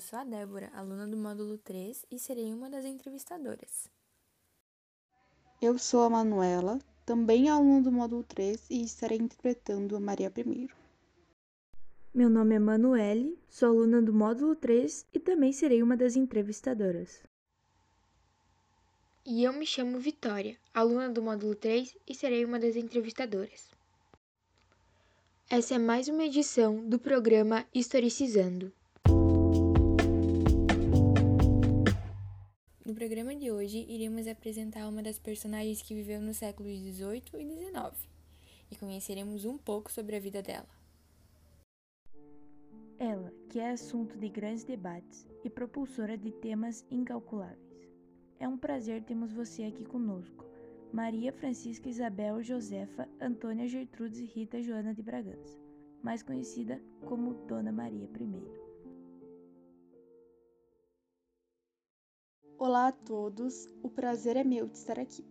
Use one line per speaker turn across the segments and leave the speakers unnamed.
Eu sou a Débora, aluna do módulo 3 e serei uma das entrevistadoras.
Eu sou a Manuela, também aluna do módulo 3 e estarei interpretando a Maria I.
Meu nome é Manuele, sou aluna do módulo 3 e também serei uma das entrevistadoras.
E eu me chamo Vitória, aluna do módulo 3 e serei uma das entrevistadoras. Essa é mais uma edição do programa Historicizando.
Programa de hoje, iremos apresentar uma das personagens que viveu nos séculos XVIII e XIX e conheceremos um pouco sobre a vida dela.
Ela, que é assunto de grandes debates e propulsora de temas incalculáveis. É um prazer termos você aqui conosco. Maria Francisca Isabel Josefa Antônia Gertrudes Rita Joana de Bragança, mais conhecida como Dona Maria I.
Olá a todos, o prazer é meu de estar aqui.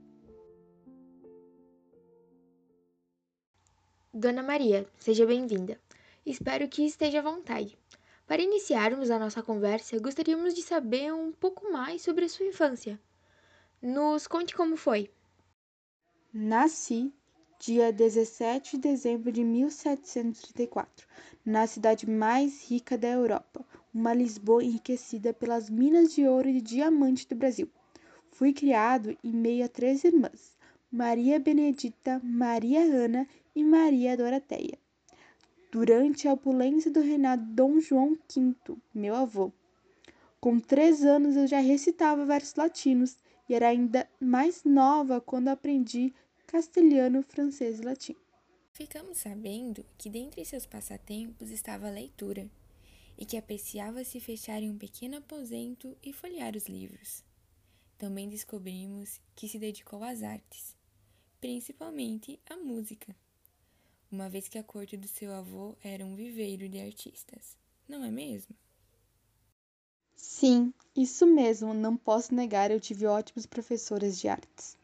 Dona Maria, seja bem-vinda. Espero que esteja à vontade. Para iniciarmos a nossa conversa, gostaríamos de saber um pouco mais sobre a sua infância. Nos conte como foi.
Nasci dia 17 de dezembro de 1734, na cidade mais rica da Europa, uma Lisboa enriquecida pelas minas de ouro e diamante do Brasil. Fui criado em meio a três irmãs, Maria Benedita, Maria Ana e Maria Doroteia. Durante a opulência do reinado Dom João V, meu avô. Com três anos eu já recitava versos latinos e era ainda mais nova quando aprendi castelhano, francês e latim.
Ficamos sabendo que dentre seus passatempos estava a leitura e que apreciava se fechar em um pequeno aposento e folhear os livros. Também descobrimos que se dedicou às artes, principalmente à música, uma vez que a corte do seu avô era um viveiro de artistas, não é mesmo?
Sim, isso mesmo, não posso negar, eu tive ótimos professores de artes.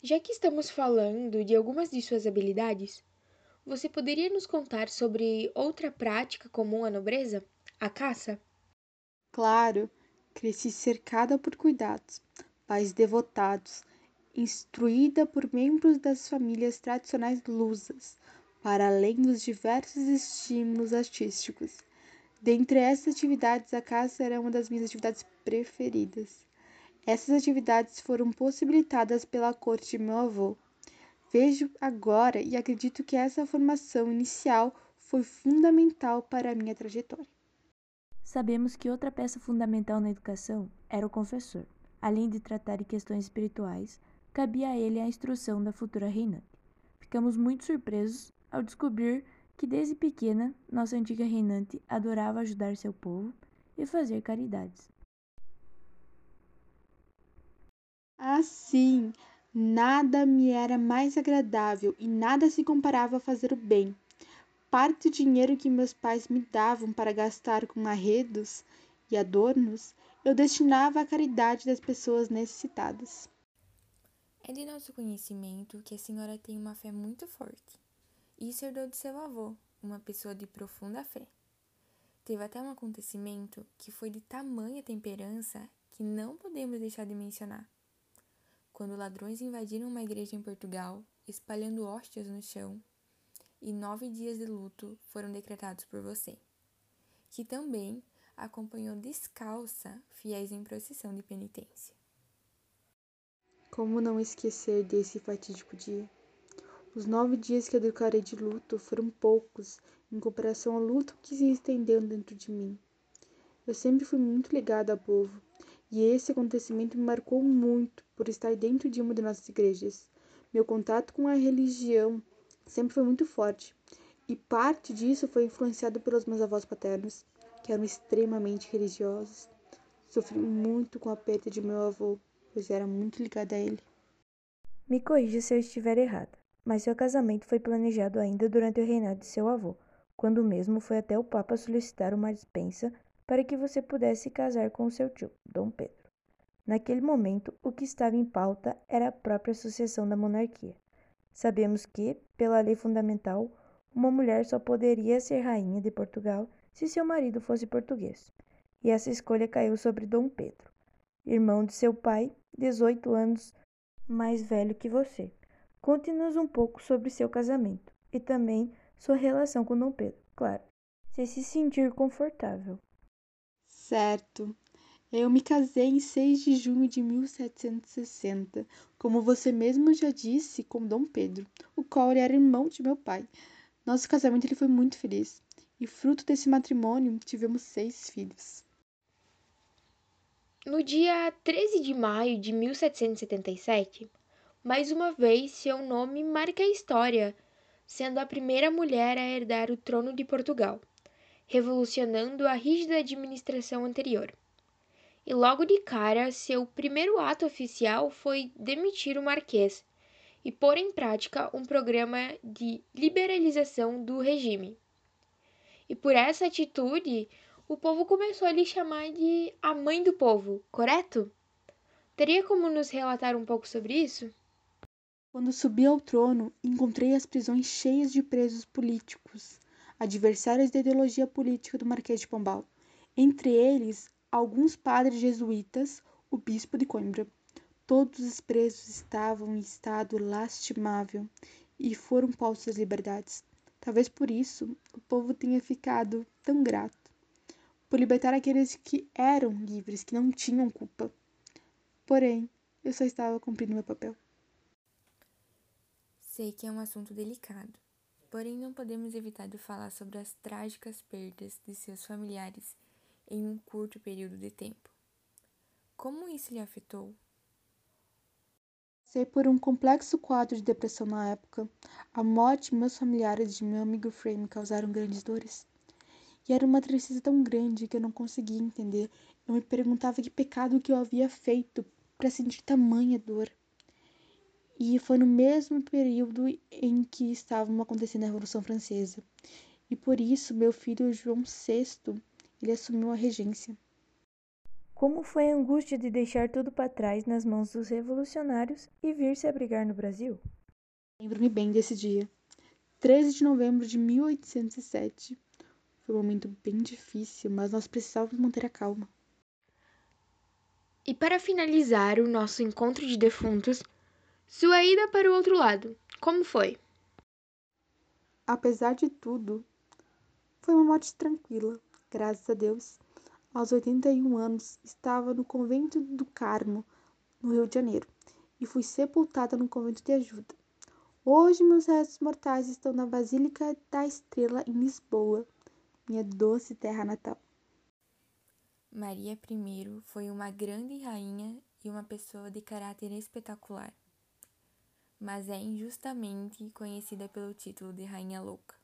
Já que estamos falando de algumas de suas habilidades, você poderia nos contar sobre outra prática comum à nobreza, a caça?
Claro, cresci cercada por cuidados, pais devotados, instruída por membros das famílias tradicionais lusas, para além dos diversos estímulos artísticos. Dentre essas atividades, a caça era uma das minhas atividades preferidas. Essas atividades foram possibilitadas pela corte de meu avô. Vejo agora e acredito que essa formação inicial foi fundamental para a minha trajetória.
Sabemos que outra peça fundamental na educação era o confessor. Além de tratar de questões espirituais, cabia a ele a instrução da futura reinante. Ficamos muito surpresos ao descobrir que desde pequena nossa antiga reinante adorava ajudar seu povo e fazer caridades.
Assim, nada me era mais agradável e nada se comparava a fazer o bem. Parte do dinheiro que meus pais me davam para gastar com arredos e adornos, eu destinava à caridade das pessoas necessitadas.
É de nosso conhecimento que a senhora tem uma fé muito forte isso herdou de seu avô, uma pessoa de profunda fé. Teve até um acontecimento que foi de tamanha temperança que não podemos deixar de mencionar. Quando ladrões invadiram uma igreja em Portugal, espalhando hóstias no chão, e nove dias de luto foram decretados por você, que também acompanhou descalça fiéis em procissão de penitência.
Como não esquecer desse fatídico dia? Os nove dias que eu declarei de luto foram poucos em comparação ao luto que se estendeu dentro de mim. Eu sempre fui muito ligada ao povo, e esse acontecimento me marcou muito por estar dentro de uma de nossas igrejas. Meu contato com a religião sempre foi muito forte, e parte disso foi influenciado pelos meus avós paternos, que eram extremamente religiosos. Sofri muito com a perda de meu avô, pois era muito ligada a ele.
Me corrija se eu estiver errada mas seu casamento foi planejado ainda durante o reinado de seu avô, quando mesmo foi até o Papa solicitar uma dispensa para que você pudesse casar com seu tio, Dom Pedro. Naquele momento, o que estava em pauta era a própria sucessão da monarquia. Sabemos que, pela lei fundamental, uma mulher só poderia ser rainha de Portugal se seu marido fosse português. E essa escolha caiu sobre Dom Pedro, irmão de seu pai, 18 anos mais velho que você. Conte-nos um pouco sobre seu casamento e também sua relação com Dom Pedro, claro, se se sentir confortável.
Certo. Eu me casei em 6 de junho de 1760, como você mesmo já disse, com Dom Pedro, o qual era irmão de meu pai. Nosso casamento ele foi muito feliz, e fruto desse matrimônio tivemos seis filhos.
No dia 13 de maio de 1777, mais uma vez seu nome marca a história, sendo a primeira mulher a herdar o trono de Portugal, revolucionando a rígida administração anterior. E logo de cara, seu primeiro ato oficial foi demitir o marquês e pôr em prática um programa de liberalização do regime. E por essa atitude, o povo começou a lhe chamar de a mãe do povo, correto? Teria como nos relatar um pouco sobre isso?
Quando subi ao trono, encontrei as prisões cheias de presos políticos, adversários da ideologia política do Marquês de Pombal. Entre eles, alguns padres jesuítas, o bispo de Coimbra. Todos os presos estavam em estado lastimável e foram postos às liberdades. Talvez por isso o povo tenha ficado tão grato por libertar aqueles que eram livres, que não tinham culpa. Porém, eu só estava cumprindo meu papel.
Sei que é um assunto delicado, porém não podemos evitar de falar sobre as trágicas perdas de seus familiares em um curto período de tempo. Como isso lhe afetou?
Passei por um complexo quadro de depressão na época. A morte de meus familiares de meu amigo Frame me causaram grandes dores. E era uma tristeza tão grande que eu não conseguia entender. Eu me perguntava que pecado que eu havia feito para sentir tamanha dor. E foi no mesmo período em que estava acontecendo a Revolução Francesa. E por isso meu filho João VI ele assumiu a regência.
Como foi a angústia de deixar tudo para trás nas mãos dos revolucionários e vir se abrigar no Brasil?
Lembro-me bem desse dia. 13 de novembro de 1807. Foi um momento bem difícil, mas nós precisávamos manter a calma.
E para finalizar o nosso encontro de defuntos, sua ida para o outro lado, como foi?
Apesar de tudo, foi uma morte tranquila graças a Deus, aos 81 anos, estava no convento do Carmo, no Rio de Janeiro, e fui sepultada no convento de ajuda. Hoje meus restos mortais estão na Basílica da Estrela em Lisboa, minha doce terra natal.
Maria I foi uma grande rainha e uma pessoa de caráter espetacular, mas é injustamente conhecida pelo título de Rainha Louca.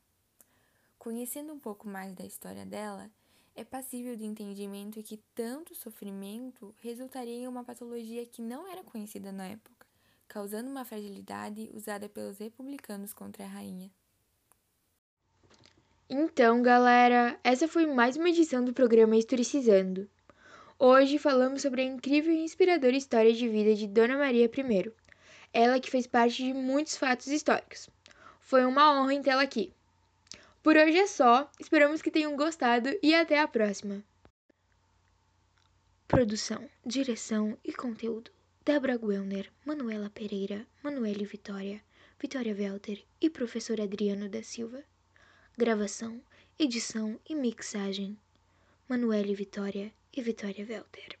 Conhecendo um pouco mais da história dela, é passível de entendimento que tanto sofrimento resultaria em uma patologia que não era conhecida na época, causando uma fragilidade usada pelos republicanos contra a rainha.
Então, galera, essa foi mais uma edição do programa Historicizando. Hoje falamos sobre a incrível e inspiradora história de vida de Dona Maria I, ela que fez parte de muitos fatos históricos. Foi uma honra tê-la aqui. Por hoje é só, esperamos que tenham gostado e até a próxima. Produção, direção e conteúdo: Débora Guelner, Manuela Pereira, Manuele Vitória, Vitória Welter e professor Adriano da Silva. Gravação, edição e mixagem: Manuele Vitória e Vitória Welter.